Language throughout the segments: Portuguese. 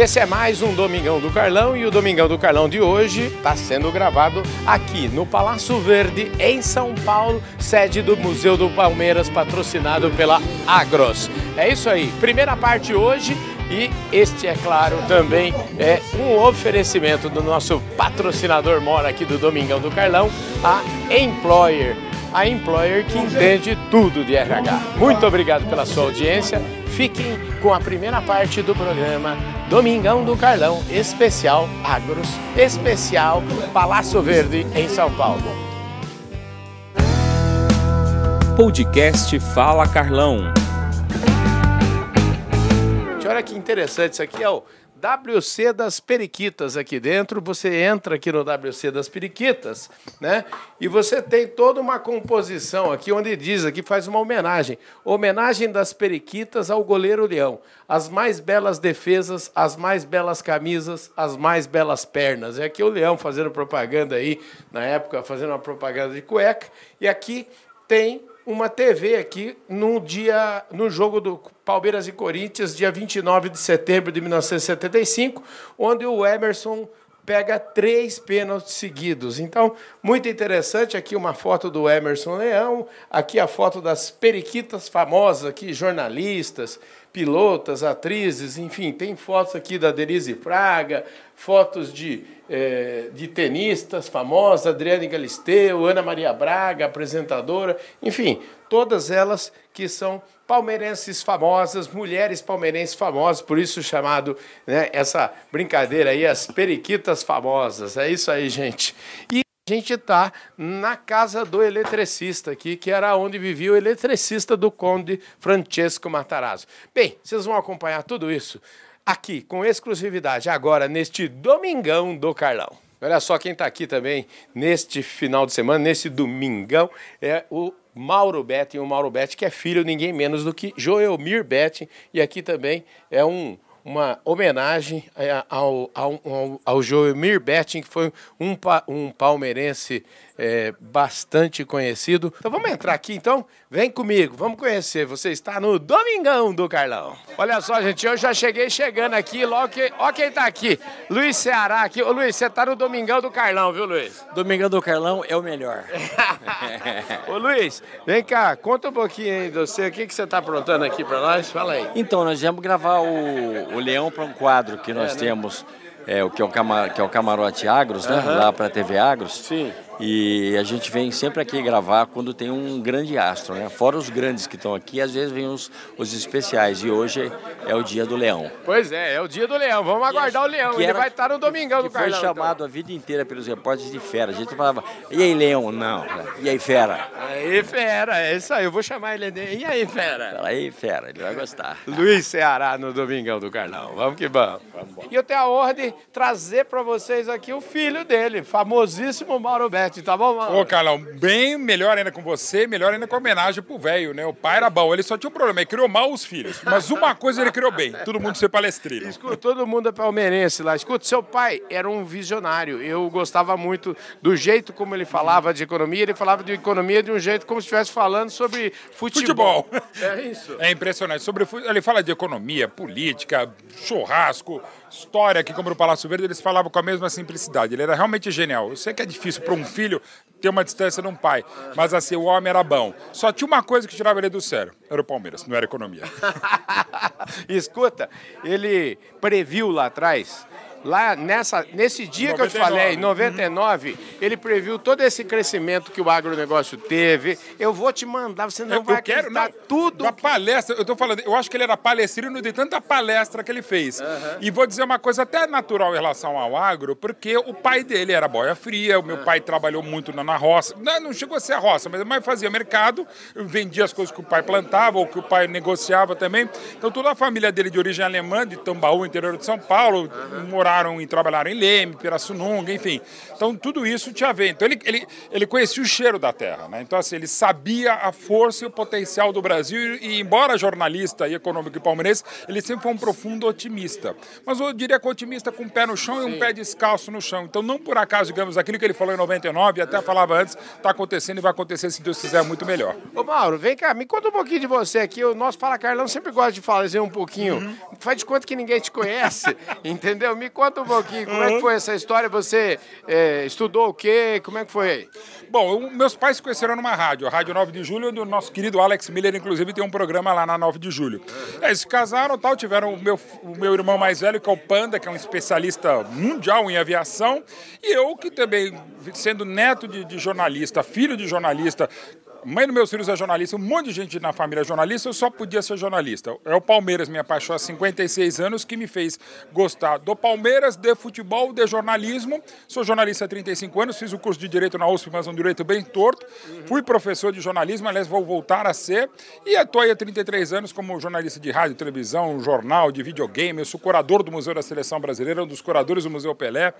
Esse é mais um Domingão do Carlão e o Domingão do Carlão de hoje está sendo gravado aqui no Palácio Verde, em São Paulo, sede do Museu do Palmeiras, patrocinado pela Agros. É isso aí, primeira parte hoje e este, é claro, também é um oferecimento do nosso patrocinador mora aqui do Domingão do Carlão, a Employer. A Employer que entende tudo de RH. Muito obrigado pela sua audiência. Fiquem com a primeira parte do programa Domingão do Carlão, especial Agros, especial Palácio Verde em São Paulo. Podcast Fala Carlão. Olha que interessante, isso aqui é o WC das Periquitas aqui dentro. Você entra aqui no WC das Periquitas, né? E você tem toda uma composição aqui onde diz aqui faz uma homenagem, homenagem das Periquitas ao goleiro Leão. As mais belas defesas, as mais belas camisas, as mais belas pernas. É aqui o Leão fazendo propaganda aí na época, fazendo uma propaganda de cueca. E aqui tem uma TV aqui no dia no jogo do Palmeiras e Corinthians, dia 29 de setembro de 1975, onde o Emerson pega três pênaltis seguidos. Então, muito interessante aqui uma foto do Emerson Leão, aqui a foto das periquitas famosas aqui, jornalistas, pilotas, atrizes, enfim, tem fotos aqui da Denise Fraga, fotos de, eh, de tenistas famosas, Adriane Galisteu, Ana Maria Braga, apresentadora, enfim, todas elas que são palmeirenses famosas, mulheres palmeirenses famosas, por isso chamado né, essa brincadeira aí, as periquitas famosas. É isso aí, gente. E a gente está na casa do eletricista aqui, que era onde vivia o eletricista do conde Francesco Matarazzo. Bem, vocês vão acompanhar tudo isso aqui, com exclusividade, agora, neste Domingão do Carlão. Olha só quem está aqui também neste final de semana, nesse domingão, é o Mauro Betting, o Mauro Betting que é filho ninguém menos do que Joelmir Betting, e aqui também é um uma homenagem ao, ao, ao, ao Joelmir Betting, que foi um, um palmeirense é, bastante conhecido. Então vamos entrar aqui então? Vem comigo, vamos conhecer. Você está no Domingão do Carlão. Olha só, gente, eu já cheguei chegando aqui, logo que. Ó quem tá aqui. Luiz Ceará aqui. Ô Luiz, você tá no Domingão do Carlão, viu, Luiz? Domingão do Carlão é o melhor. Ô Luiz, vem cá, conta um pouquinho aí de você. O que, que você tá aprontando aqui para nós? Fala aí. Então, nós vamos gravar o, o Leão para um quadro que nós é, né? temos. É, o que é o, camar, que é o Camarote Agros, né? Uhum. Lá para a TV Agros. Sim. E a gente vem sempre aqui gravar quando tem um grande astro, né? Fora os grandes que estão aqui, às vezes vem os, os especiais. E hoje é o dia do leão. Pois é, é o dia do leão. Vamos aguardar o leão. Ele vai estar no domingão do Carlão. Foi chamado então. a vida inteira pelos repórteres de fera. A gente falava, e aí, leão? Não. E aí, fera? Aí, fera. É isso aí. Eu vou chamar ele de... E aí, fera? Fala aí, fera. Ele vai gostar. Luiz Ceará no domingão do Carlão. Vamos que vamos. vamos e eu tenho a honra de trazer para vocês aqui o filho dele, famosíssimo Mauro Betti. Tá bom, Mauro? Ô, Carlão, bem melhor ainda com você, melhor ainda com a homenagem pro velho, né? O pai era bom, ele só tinha um problema, ele criou mal os filhos. Mas uma coisa ele criou bem, todo mundo ser palestrino. Escuta, todo mundo é palmeirense lá. Escuta, seu pai era um visionário. Eu gostava muito do jeito como ele falava de economia. Ele falava de economia de um jeito como se estivesse falando sobre futebol. futebol. É isso. É impressionante. Sobre, ele fala de economia, política, churrasco, história aqui como no Palácio Verde, eles falavam com a mesma simplicidade. Ele era realmente genial. Eu sei que é difícil para um filho ter uma distância de um pai, mas assim, o homem era bom. Só tinha uma coisa que tirava ele do sério, era o Palmeiras, não era economia. Escuta, ele previu lá atrás lá nessa, nesse dia 99. que eu te falei, em 99, uhum. ele previu todo esse crescimento que o agronegócio teve. Eu vou te mandar, você não eu, vai eu quero, não, tudo. Da palestra, eu tô falando, eu acho que ele era palestrino de tanta palestra que ele fez. Uhum. E vou dizer uma coisa até natural em relação ao agro, porque o pai dele era boia fria, o meu uhum. pai trabalhou muito na, na roça. Não, não, chegou a ser a roça, mas, mas fazia mercado, vendia as coisas que o pai plantava ou que o pai negociava também. Então toda a família dele de origem alemã, de Tambaú, interior de São Paulo, morava estudaram e trabalharam em Leme, Pirassununga, enfim. Então tudo isso tinha a ver. Então ele, ele, ele conhecia o cheiro da terra, né? Então assim, ele sabia a força e o potencial do Brasil e, e embora jornalista e econômico e palmeirense, ele sempre foi um profundo otimista. Mas eu diria que otimista com um pé no chão Sim. e um pé descalço no chão. Então não por acaso, digamos, aquilo que ele falou em 99, até falava antes, está acontecendo e vai acontecer se Deus quiser muito melhor. Ô Mauro, vem cá, me conta um pouquinho de você aqui. O nosso Fala Carlão sempre gosta de fazer um pouquinho. Uhum. Faz de conta que ninguém te conhece, entendeu? Me conta um pouquinho como uhum. é que uhum. foi essa história. Você é, estudou o quê? Como é que foi aí? Bom, eu, meus pais se conheceram numa rádio, a Rádio 9 de Julho, onde o nosso querido Alex Miller, inclusive, tem um programa lá na 9 de Julho. Uhum. Eles se casaram tal, tiveram o meu, o meu irmão mais velho, que é o Panda, que é um especialista mundial em aviação, e eu, que também, sendo neto de, de jornalista, filho de jornalista, mãe dos meus filhos é jornalista, um monte de gente na família é jornalista, eu só podia ser jornalista. É o Palmeiras, minha paixão há 56 anos, que me fez gostar do Palmeiras, de futebol, de jornalismo. Sou jornalista há 35 anos, fiz o curso de Direito na USP, mas um direito bem torto. Fui professor de jornalismo, aliás, vou voltar a ser. E estou aí há 33 anos como jornalista de rádio, televisão, jornal, de videogame. Eu sou curador do Museu da Seleção Brasileira, um dos curadores do Museu Pelé.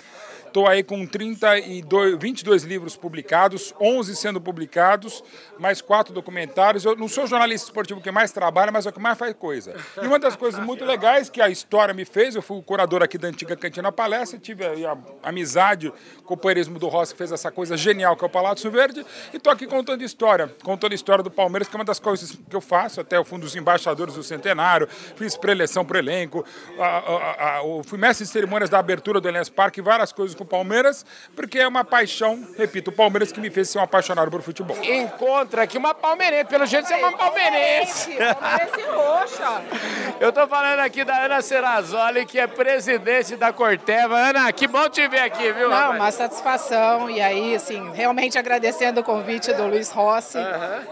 Estou aí com 32, 22 livros publicados, 11 sendo publicados, mais quatro documentários. Eu não sou jornalista esportivo que mais trabalha, mas é o que mais faz coisa. E uma das coisas muito legais que a história me fez, eu fui o curador aqui da antiga Cantina Palestra, tive a, a amizade, o companheirismo do Rossi, que fez essa coisa genial que é o Palácio Verde, e estou aqui contando história, contando história do Palmeiras, que é uma das coisas que eu faço, até o fundo dos embaixadores do Centenário, fiz preleção para o elenco, a, a, a, fui mestre de cerimônias da abertura do Allianz Parque, várias coisas com o Palmeiras, porque é uma paixão, repito, o Palmeiras que me fez ser um apaixonado por futebol. Encontra aqui uma palmeirense, pelo jeito você é uma palmeirense. Palmeirense roxa. Eu tô falando aqui da Ana Serazoli, que é presidente da Corteva. Ana, que bom te ver aqui, viu? Não, rapaz? uma satisfação. E aí, assim, realmente agradecendo o convite do Luiz Rossi,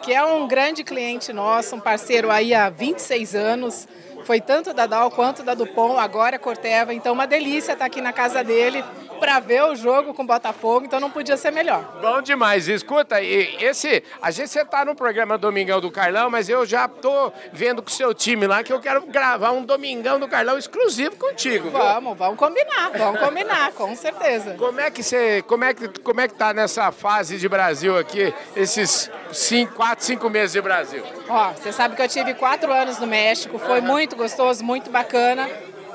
que é um grande cliente nosso, um parceiro aí há 26 anos. Foi tanto da Dal quanto da Dupont, agora é Corteva. Então, uma delícia estar aqui na casa dele para ver o jogo com o Botafogo, então não podia ser melhor. Bom demais. Escuta, esse, a gente você tá no programa Domingão do Carlão, mas eu já tô vendo com o seu time lá que eu quero gravar um Domingão do Carlão exclusivo contigo. Vamos, viu? vamos combinar, vamos combinar, com certeza. Como é que você, como é que, como é que tá nessa fase de Brasil aqui, esses cinco, quatro, cinco meses de Brasil? Ó, você sabe que eu tive quatro anos no México, foi muito gostoso, muito bacana.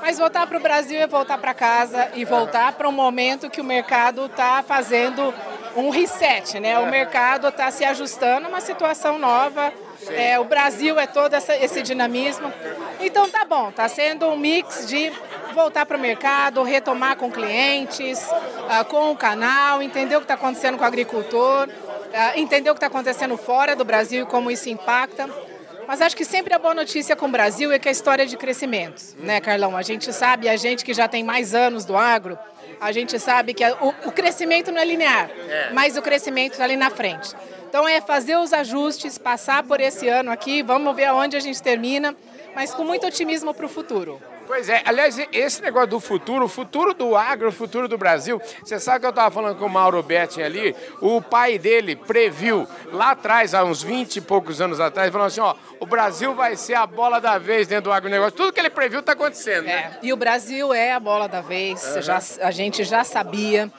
Mas voltar para o Brasil é voltar para casa e voltar para um momento que o mercado está fazendo um reset, né? O mercado está se ajustando a uma situação nova. É, o Brasil é todo essa, esse dinamismo. Então tá bom, tá sendo um mix de voltar para o mercado, retomar com clientes, uh, com o canal, entender o que está acontecendo com o agricultor, uh, entender o que está acontecendo fora do Brasil e como isso impacta. Mas acho que sempre a boa notícia com o Brasil é que a história é de crescimento, né, Carlão? A gente sabe, a gente que já tem mais anos do agro, a gente sabe que o, crescimento não é linear, é. mas o crescimento está ali na frente. Então é fazer os ajustes, passar por esse ano aqui, vamos ver aonde a gente termina, mas com muito otimismo para o futuro. Pois é, aliás, esse negócio do futuro, o futuro do agro, o futuro do Brasil, você sabe que eu estava falando com o Mauro Betting ali, o pai dele previu lá atrás, há uns 20 e poucos anos atrás, falando assim, ó, o Brasil vai ser a bola da vez dentro do agronegócio. Tudo que ele previu está acontecendo, né? É, e o Brasil é a bola da vez, uhum. já, a gente já sabia.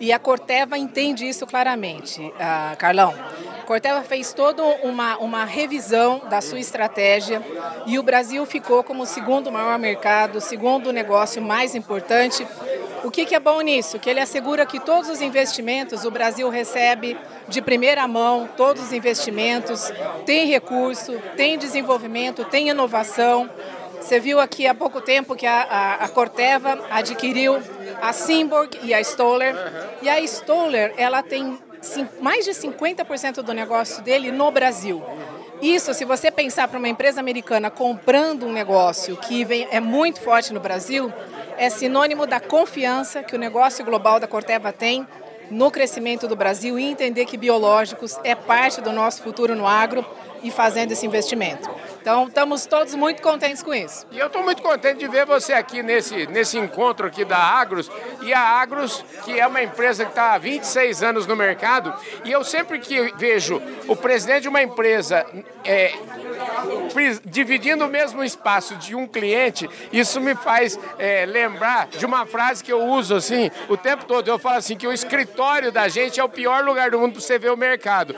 E a Corteva entende isso claramente, uh, Carlão. A Corteva fez toda uma, uma revisão da sua estratégia e o Brasil ficou como o segundo maior mercado, segundo negócio mais importante. O que, que é bom nisso? Que ele assegura que todos os investimentos o Brasil recebe de primeira mão, todos os investimentos, tem recurso, tem desenvolvimento, tem inovação. Você viu aqui há pouco tempo que a, a, a Corteva adquiriu a Simborg e a Stoller. Uhum. E a Stoller, ela tem mais de 50% do negócio dele no Brasil. Isso, se você pensar para uma empresa americana comprando um negócio que vem, é muito forte no Brasil, é sinônimo da confiança que o negócio global da Corteva tem no crescimento do Brasil e entender que biológicos é parte do nosso futuro no agro e fazendo esse investimento. Então, estamos todos muito contentes com isso. E eu estou muito contente de ver você aqui nesse, nesse encontro aqui da Agros. E a Agros, que é uma empresa que está há 26 anos no mercado, e eu sempre que vejo o presidente de uma empresa é, dividindo o mesmo espaço de um cliente, isso me faz é, lembrar de uma frase que eu uso assim o tempo todo. Eu falo assim que o escritório da gente é o pior lugar do mundo para você ver o mercado.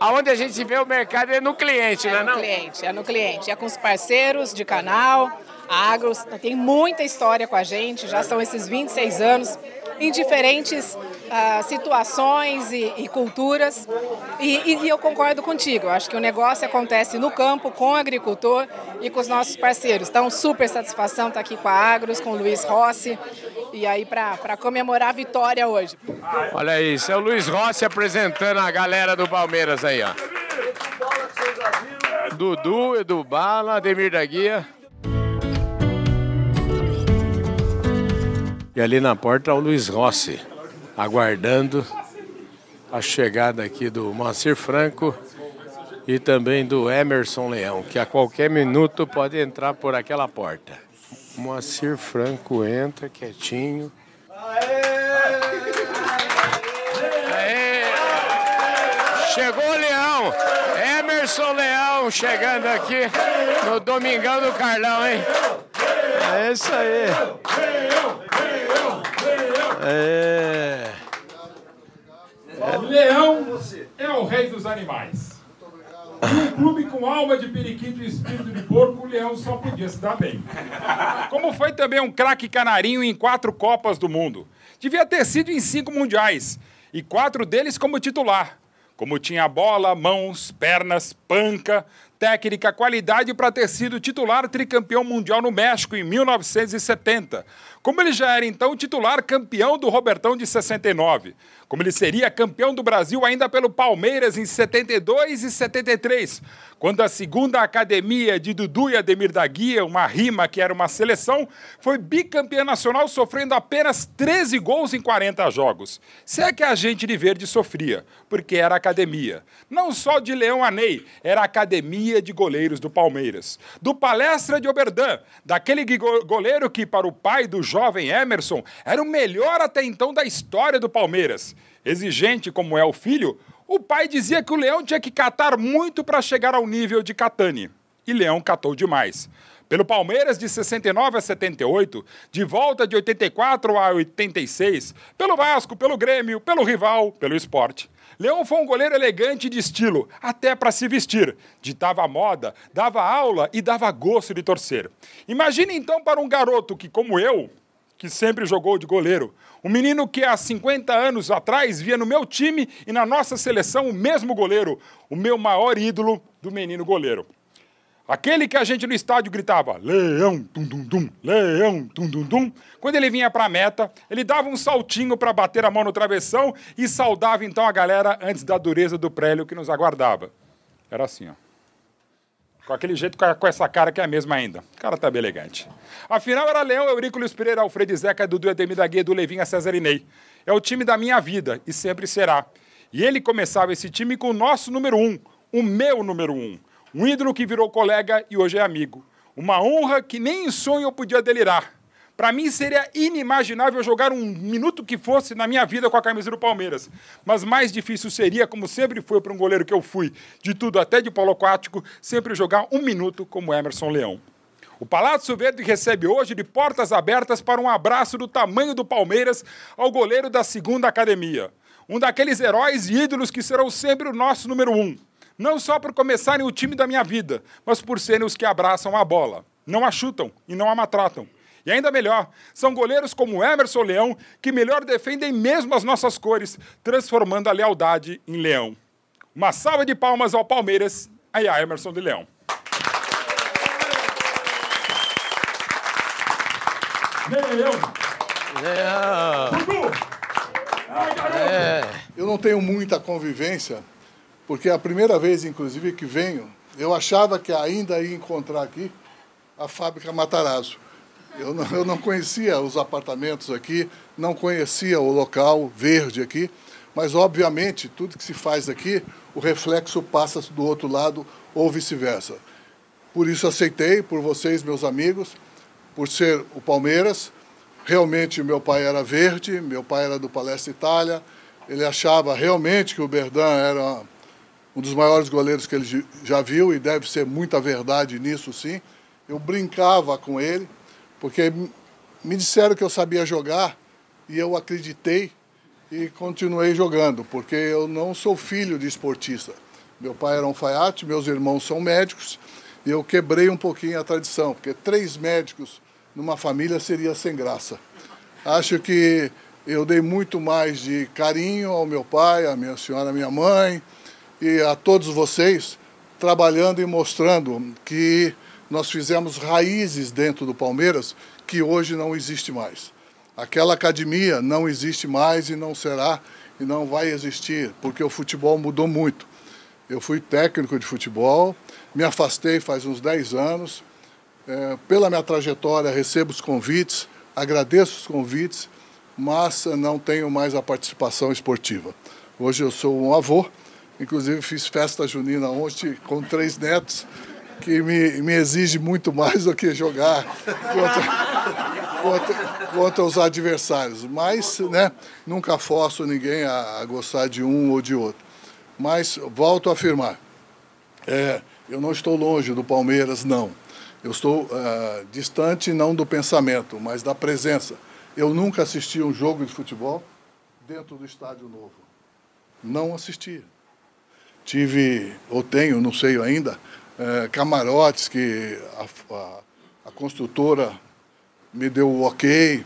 Aonde a gente vê o mercado é no cliente, é não é? No cliente, é no cliente. É com os parceiros de canal, a Agros tem muita história com a gente, já são esses 26 anos em diferentes uh, situações e, e culturas. E, e, eu concordo contigo, acho que o negócio acontece no campo, com o agricultor e com os nossos parceiros. Então, super satisfação estar aqui com a Agros, com o Luiz Rossi, e aí para comemorar a vitória hoje. Olha esse é o Luiz Rossi apresentando a galera do Palmeiras aí, ó. Dudu, Edu Bala, Ademir da Guia. E ali na porta o Luiz Rossi, aguardando a chegada aqui do Moacir Franco e também do Emerson Leão, que a qualquer minuto pode entrar por aquela porta. Moacir Franco entra quietinho. Aê! Chegou o Leão! Emerson Leão chegando aqui no Domingão do Carlão, hein? É isso aí. É. é. Leão é o rei dos animais. Um clube com alma de periquito e espírito de porco, o Leão só podia se dar bem. Como foi também um craque canarinho em quatro Copas do Mundo. Devia ter sido em cinco mundiais, e quatro deles como titular. Como tinha bola, mãos, pernas, panca, técnica, qualidade para ter sido titular tricampeão mundial no México em 1970. Como ele já era então titular campeão do Robertão de 69 como ele seria campeão do Brasil ainda pelo Palmeiras em 72 e 73, quando a segunda academia de Dudu e Ademir da Guia, uma rima que era uma seleção, foi bicampeã nacional sofrendo apenas 13 gols em 40 jogos. Se é que a gente de verde sofria, porque era academia. Não só de Leão a Ney, era a de goleiros do Palmeiras. Do Palestra de Oberdan, daquele goleiro que, para o pai do jovem Emerson, era o melhor até então da história do Palmeiras exigente como é o filho, o pai dizia que o Leão tinha que catar muito para chegar ao nível de Catani. E Leão catou demais. Pelo Palmeiras de 69 a 78, de volta de 84 a 86, pelo Vasco, pelo Grêmio, pelo rival, pelo esporte. Leão foi um goleiro elegante de estilo, até para se vestir. Ditava moda, dava aula e dava gosto de torcer. Imagine então para um garoto que, como eu, que sempre jogou de goleiro, um menino que há 50 anos atrás via no meu time e na nossa seleção o mesmo goleiro, o meu maior ídolo do menino goleiro. Aquele que a gente no estádio gritava Leão, tum dum dum, Leão, tum dum dum. Quando ele vinha para a meta, ele dava um saltinho para bater a mão no travessão e saudava então a galera antes da dureza do prélio que nos aguardava. Era assim, ó. Com aquele jeito, com essa cara que é a mesma ainda. O cara tá bem elegante. Afinal, era Leão, Eurico Luiz Pereira, Alfredo Zeca, Dudu Ademir da Guia, do Levinha, César Inei. É o time da minha vida e sempre será. E ele começava esse time com o nosso número um, o meu número um. Um ídolo que virou colega e hoje é amigo. Uma honra que nem em sonho eu podia delirar. Para mim seria inimaginável jogar um minuto que fosse na minha vida com a camisa do Palmeiras. Mas mais difícil seria, como sempre foi para um goleiro que eu fui, de tudo até de polo aquático, sempre jogar um minuto como Emerson Leão. O Palácio Verde recebe hoje de portas abertas para um abraço do tamanho do Palmeiras ao goleiro da segunda academia. Um daqueles heróis e ídolos que serão sempre o nosso número um. Não só por começarem o time da minha vida, mas por serem os que abraçam a bola. Não a chutam e não a maltratam. E ainda melhor, são goleiros como Emerson Leão que melhor defendem mesmo as nossas cores, transformando a lealdade em leão. Uma salva de palmas ao Palmeiras e a Emerson de Leão. Leão! Leão! É. Eu não tenho muita convivência, porque é a primeira vez, inclusive, que venho, eu achava que ainda ia encontrar aqui a fábrica Matarazzo. Eu não, eu não conhecia os apartamentos aqui, não conhecia o local verde aqui. Mas, obviamente, tudo que se faz aqui, o reflexo passa do outro lado ou vice-versa. Por isso aceitei, por vocês, meus amigos, por ser o Palmeiras. Realmente, meu pai era verde, meu pai era do Palestra Itália. Ele achava realmente que o Berdan era um dos maiores goleiros que ele já viu, e deve ser muita verdade nisso, sim. Eu brincava com ele, porque me disseram que eu sabia jogar, e eu acreditei e continuei jogando, porque eu não sou filho de esportista. Meu pai era um alfaiate, meus irmãos são médicos, e eu quebrei um pouquinho a tradição, porque três médicos numa família seria sem graça. Acho que eu dei muito mais de carinho ao meu pai, à minha senhora, à minha mãe e a todos vocês, trabalhando e mostrando que nós fizemos raízes dentro do Palmeiras que hoje não existe mais. Aquela academia não existe mais e não será e não vai existir, porque o futebol mudou muito. Eu fui técnico de futebol, me afastei faz uns 10 anos. É, pela minha trajetória, recebo os convites, agradeço os convites, mas não tenho mais a participação esportiva. Hoje eu sou um avô, inclusive fiz festa junina ontem com três netos, que me, me exige muito mais do que jogar contra, contra, contra os adversários. Mas né, nunca forço ninguém a, a, gostar de um ou de outro. Mas volto a afirmar, é, eu não estou longe do Palmeiras, não. Eu estou uh, distante não do pensamento, mas da presença. Eu nunca assisti um jogo de futebol dentro do estádio novo. Não assisti. Tive, ou tenho, não sei ainda, é, camarotes que a, a, a, construtora me deu o ok.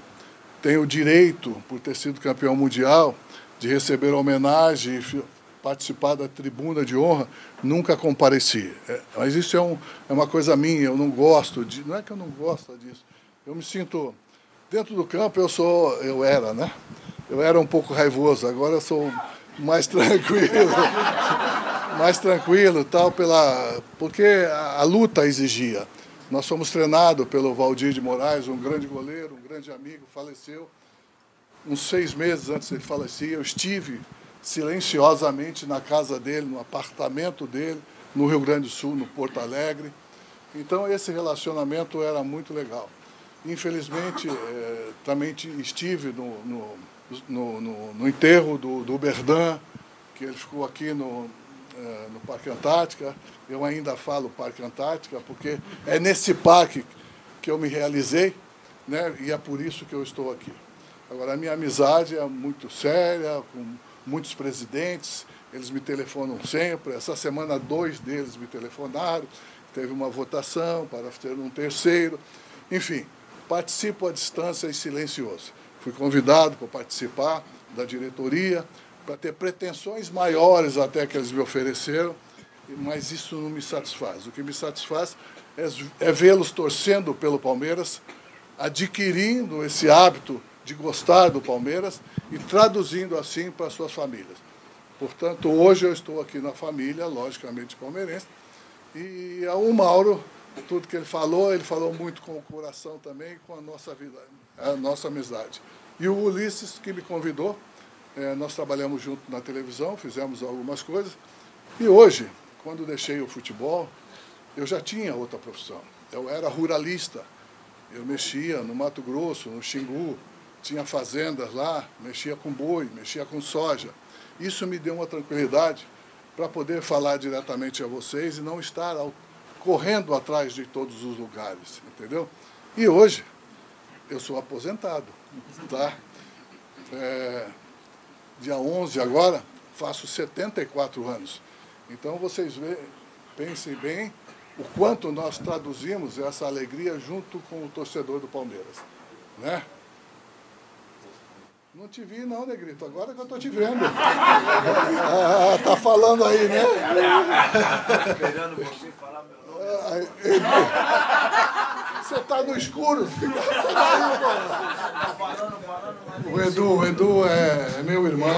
Tenho o direito, por ter sido campeão mundial, de receber homenagem e participar da tribuna de honra. Nunca compareci. É, mas isso é, um, é uma coisa minha, eu não gosto de. Não é que eu não gosto disso. Eu me sinto. Dentro do campo eu sou. Eu era, né? Eu era um pouco raivoso, agora eu sou mais tranquilo mais tranquilo, tal, pela, porque a, luta exigia. Nós fomos treinados pelo Valdir de Moraes, um grande goleiro, um grande amigo, faleceu. Uns seis meses antes ele falecer, eu estive silenciosamente na casa dele, no apartamento dele, no Rio Grande do Sul, no Porto Alegre. Então esse relacionamento era muito legal. Infelizmente, é, também estive no, no, no, no, no enterro do, do Berdan, que ele ficou aqui no, eh, no Parque Antártica. Eu ainda falo Parque Antártica porque é nesse parque que eu me realizei, né? E é por isso que eu estou aqui. Agora, a minha amizade é muito séria, com muitos presidentes, eles me telefonam sempre. Essa semana, dois deles me telefonaram. Teve uma votação para ter um terceiro. Enfim, participo à distância e silencioso. Fui convidado para participar da diretoria, para ter pretensões maiores até que eles me ofereceram, mas isso não me satisfaz. O que me satisfaz é, é vê-los torcendo pelo Palmeiras, adquirindo esse hábito de gostar do Palmeiras e traduzindo assim para suas famílias. Portanto, hoje eu estou aqui na família, logicamente palmeirense, e o Mauro, tudo que ele falou, ele falou muito com o coração também, com a nossa vida, a nossa amizade. E o Ulisses, que me convidou, é, nós trabalhamos junto na televisão, fizemos algumas coisas. E hoje, quando deixei o futebol, eu já tinha outra profissão. Eu era ruralista. Eu mexia no Mato Grosso, no Xingu, tinha fazendas lá, mexia com boi, mexia com soja. Isso me deu uma tranquilidade para poder falar diretamente a vocês e não estar ao, correndo atrás de todos os lugares, entendeu? E hoje eu sou aposentado, tá? É, dia 11 agora, faço 74 anos. Então vocês vê, pensem bem o quanto nós traduzimos essa alegria junto com o torcedor do Palmeiras. Né? Não te vi não, Negrito, agora que eu estou te vendo. ah, tá falando aí, né? Esperando você falar meu nome. Você está no escuro, O Edu, o Edu é, é meu irmão.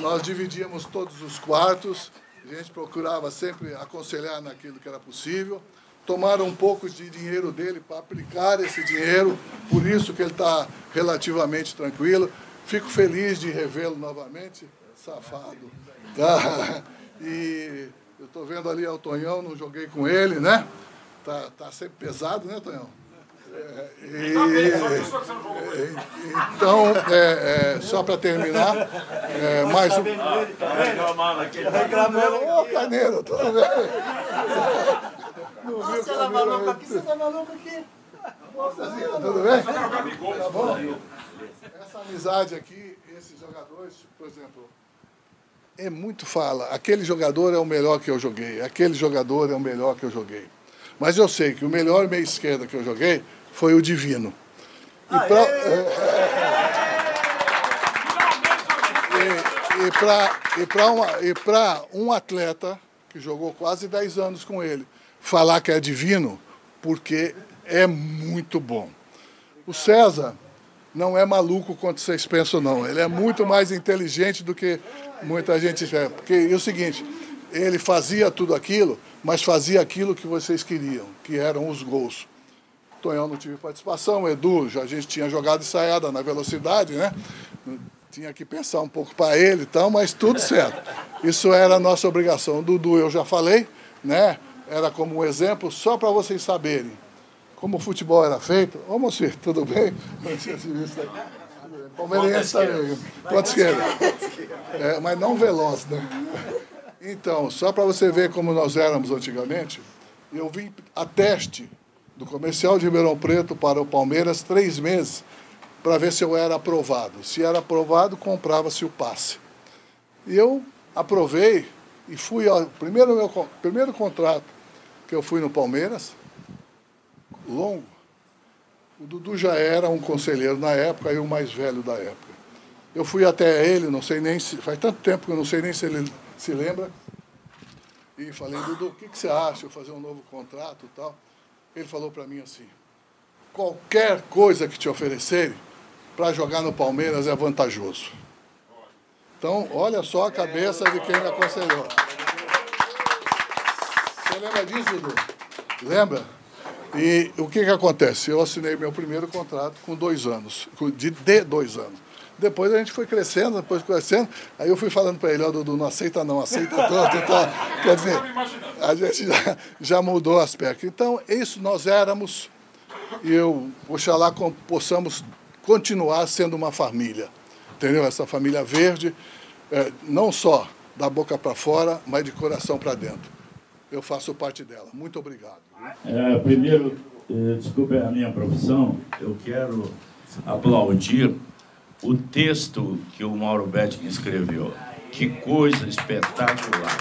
Nós dividíamos todos os quartos. A gente procurava sempre aconselhar naquilo que era possível. Tomaram um pouco de dinheiro dele para aplicar esse dinheiro, por isso que ele está relativamente tranquilo. Fico feliz de revê-lo novamente. Safado. Tá? E eu estou vendo ali o Tonhão, não joguei com ele, né? Tá, tá sempre pesado, né, Tonhão? É, e, então, é, é, só para terminar, é, mais um. Ô, Caneiro, tudo bem? Nossa, você tá maluco aqui, você tá maluco aqui. Tudo bem? Tá bom? Essa amizade aqui, esses jogadores, por exemplo, é muito fala. Aquele jogador é o melhor que eu joguei, aquele jogador é o melhor que eu joguei. Mas eu sei que o melhor meio esquerda que eu joguei foi o Divino. E para um, um atleta que jogou quase 10 anos com ele, falar que é divino, porque é muito bom. O César não é maluco quanto vocês pensam, não. Ele é muito mais inteligente do que muita gente espera. Porque é o seguinte, ele fazia tudo aquilo, mas fazia aquilo que vocês queriam, que eram os gols. Tonhão não tive participação, Edu, já a gente tinha jogado ensaiada na velocidade, né? Tinha que pensar um pouco para ele e tal, mas tudo certo. Isso era a nossa obrigação. Dudu eu já falei, né? Era como um exemplo, só para vocês saberem como o futebol era feito. Ô, Moacir, tudo bem? Palmeirense também. Ponto esquerda. É, mas não veloz, né? Então, só para você ver como nós éramos antigamente, eu vim a teste do comercial de Ribeirão Preto para o Palmeiras três meses para ver se eu era aprovado. Se era aprovado, comprava-se o passe. E eu aprovei e fui ao primeiro meu primeiro contrato que eu fui no Palmeiras, longo. O Dudu já era um conselheiro na época e o mais velho da época. Eu fui até ele, não sei nem se. Faz tanto tempo que eu não sei nem se ele se lembra. E falei, Dudu, o que, que você acha? Eu fazer um novo contrato e tal. Ele falou para mim assim: qualquer coisa que te oferecerem para jogar no Palmeiras é vantajoso. Então, olha só a cabeça de quem me aconselhou. Você lembra disso, Dudu? Lembra? E o que, que acontece? Eu assinei meu primeiro contrato com dois anos, de, de dois anos. Depois a gente foi crescendo, depois crescendo, aí eu fui falando para ele, ó, Dudu, não aceita não, aceita tá? Quer dizer, a gente já, já mudou o aspecto. Então, isso nós éramos, e eu, oxalá, possamos continuar sendo uma família, entendeu? Essa família verde, é, não só da boca para fora, mas de coração para dentro. Eu faço parte dela. Muito obrigado. É, primeiro, eh, desculpe a minha profissão, eu quero aplaudir o texto que o Mauro Betting escreveu. Que coisa espetacular.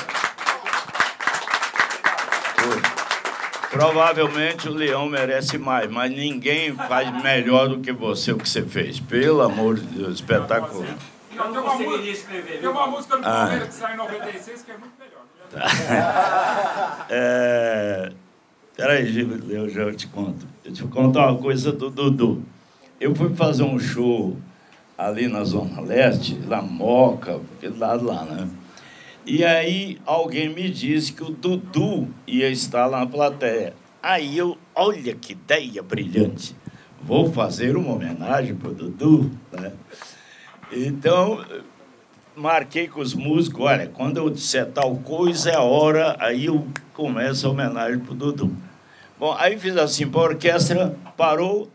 Provavelmente o Leão merece mais, mas ninguém faz melhor do que você o que você fez. Pelo amor de Deus, espetacular. Não, tem, uma música, tem uma música no ah. Palmeiras que sai em 96 que é muito melhor. Tá. é... Peraí, eu já te conto. Eu te contar uma coisa do Dudu. Eu fui fazer um show ali na Zona Leste, lá Moca, aquele lado lá, né? E aí alguém me disse que o Dudu ia estar lá na plateia. Aí eu, olha que ideia brilhante. Vou fazer uma homenagem para o Dudu, né? Então, marquei com os músicos, olha, quando eu disser tal coisa é hora, aí eu começo a homenagem para o Dudu. Bom, aí fiz assim para a orquestra, parou,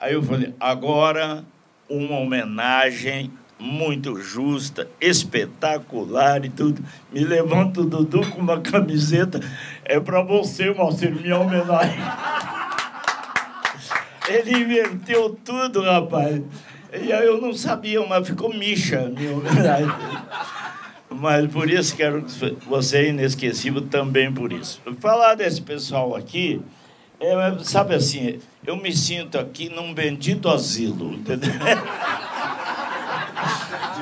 aí eu falei, agora uma homenagem muito justa, espetacular e tudo. Me levanto Dudu com uma camiseta, é para você, Marcelo, minha homenagem. Ele inverteu tudo, rapaz. E aí eu não sabia, mas ficou micha minha homenagem. Mas por isso quero você é inesquecível também por isso. Falar desse pessoal aqui, é, sabe assim, eu me sinto aqui num bendito asilo, entendeu?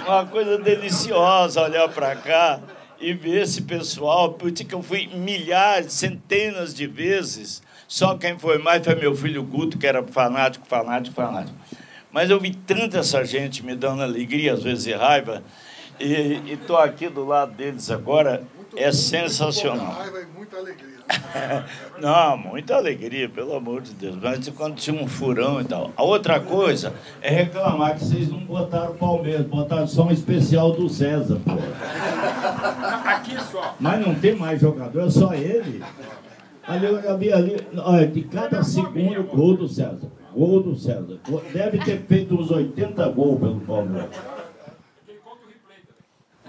Uma coisa deliciosa olhar para cá e ver esse pessoal, porque eu fui milhares, centenas de vezes. Só quem foi mais foi meu filho Guto, que era fanático, fanático, fanático. Mas eu vi tanta essa gente me dando alegria, às vezes raiva, E estou aqui do lado deles agora, é sensacional. Raiva e muita alegria. Não, muita alegria, pelo amor de Deus. Mas quando tinha um furão e tal. A outra coisa é reclamar que vocês não botaram o Palmeiras, botaram só um especial do César, pô. Aqui só. Mas não tem mais jogador, é só ele. Ali, ali, ali, olha, de cada segundo, gol do César. Gol do César. Deve ter feito uns 80 gols pelo Palmeiras.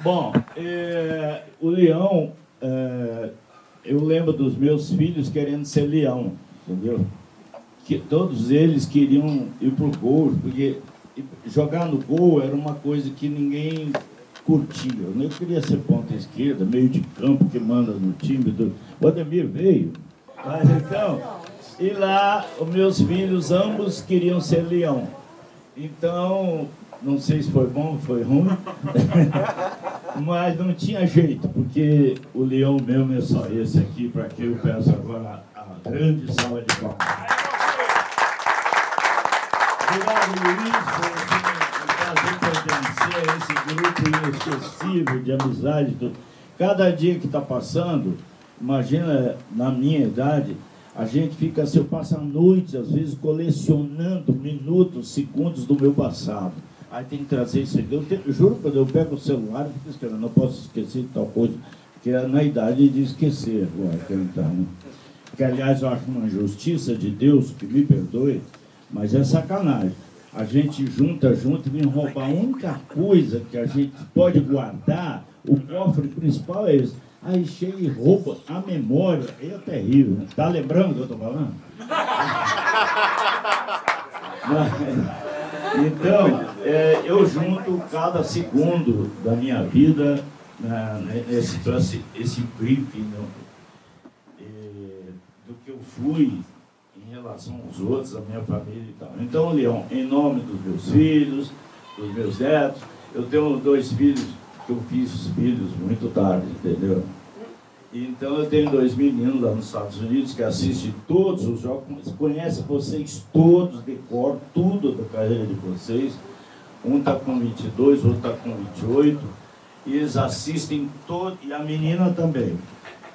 Bom, é, o Leão, é, eu lembro dos meus filhos querendo ser leão, entendeu? Que todos eles queriam ir pro gol, porque jogar no gol era uma coisa que ninguém curtia. Eu queria ser ponta esquerda, meio de campo que manda no time. Do... O Ademir veio. Mas então, e lá os meus filhos ambos queriam ser leão. Então, não sei se foi bom, foi ruim, mas não tinha jeito, porque o leão mesmo é só esse aqui, para que eu peço agora a grande salva de palmas. Obrigado, Luiz, por pertencer a esse grupo inesquecível de amizade. Cada dia que está passando, imagina na minha idade, a gente fica assim, eu passo a noite, às vezes, colecionando minutos, segundos do meu passado. Aí tem que trazer isso aqui. Eu, te, juro, quando eu pego o celular, eu fico escrevendo, não posso esquecer de tal coisa, que é na idade de esquecer agora está, né? Que, aliás, eu acho uma injustiça de Deus, que me perdoe, mas é sacanagem. A gente junta, junta e vem roubar. A única coisa que a gente pode guardar, o cofre principal é esse. Aí chega e rouba a memória, é terrível. Tá lembrando o que eu estou falando? Mas, então, é, eu junto cada segundo da minha vida né, nesse esse, esse briefing né, é, do que eu fui em relação aos outros, a minha família e tal. Então, Leão, em nome dos meus filhos, dos meus netos, eu tenho dois filhos que eu fiz filhos muito tarde, entendeu? Então eu tenho dois meninos lá nos Estados Unidos que assistem todos os jogos, conhecem vocês todos, decoram tudo da carreira de vocês. Um está com 22, outro está com 28. E eles assistem todo, e a menina também.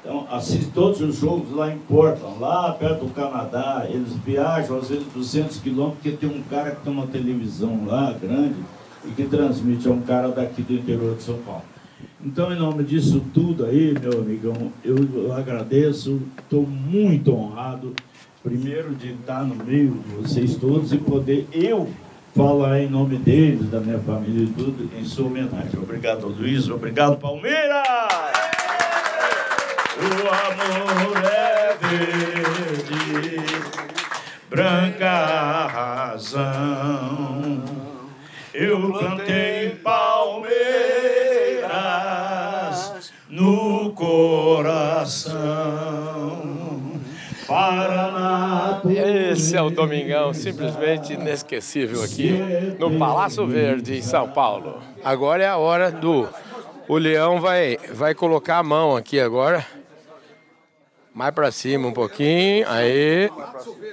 Então, assistem todos os jogos lá em Portland, lá perto do Canadá. Eles viajam às vezes 200 quilômetros, porque tem um cara que tem uma televisão lá grande e que transmite, é um cara daqui do interior de São Paulo. Então, em nome disso tudo aí, meu amigão, eu, agradeço, estou muito honrado, primeiro, de estar no meio de vocês todos e poder eu falar em nome deles, da minha família e tudo, em sua homenagem. Obrigado, Luiz, obrigado, Palmeiras! O amor é verde, branca razão. Eu plantei palmeiras no coração. Esse é o Domingão, simplesmente inesquecível aqui no Palácio Verde, em São Paulo. Agora é a hora do. O Leão vai, vai colocar a mão aqui agora. Mais pra cima um pouquinho. Aí.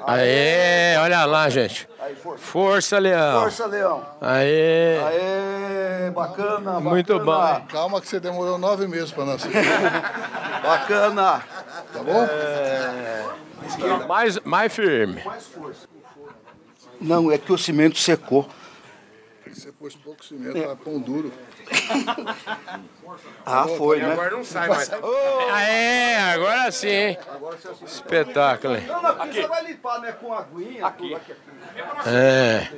Aí, olha lá, gente. Força, Leão. Força, Leão. Aí. Aê, bacana, Muito bacana. bom. Calma que você demorou nove meses para nascer. Bacana. Tá bom? Mais, mais firme. Não, é que o cimento secou. Você pôs pouco cimento, é. pão duro. Ah, foi, né? Agora não sai mais. Aê, agora sim, hein? Espetáculo, hein? Não, não, você vai limpar, né? Com aguinha. Aqui. aqui. É.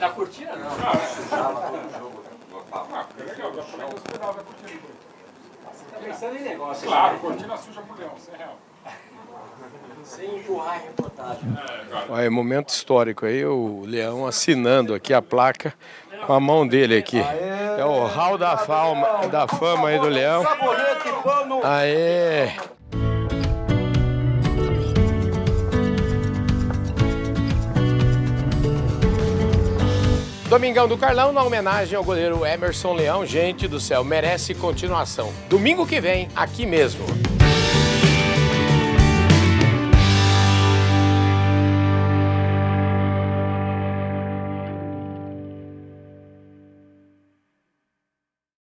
Na cortina não. Pensando em negócio. Claro, cortina suja pro leão, 100 real. Sem empurrar a reportagem. Olha, momento histórico aí, o Leão assinando aqui a placa com a mão dele aqui. É o hall da fama, da fama aí do Leão. Aê! Domingão do Carlão, na homenagem ao goleiro Emerson Leão. Gente do céu, merece continuação. Domingo que vem, aqui mesmo.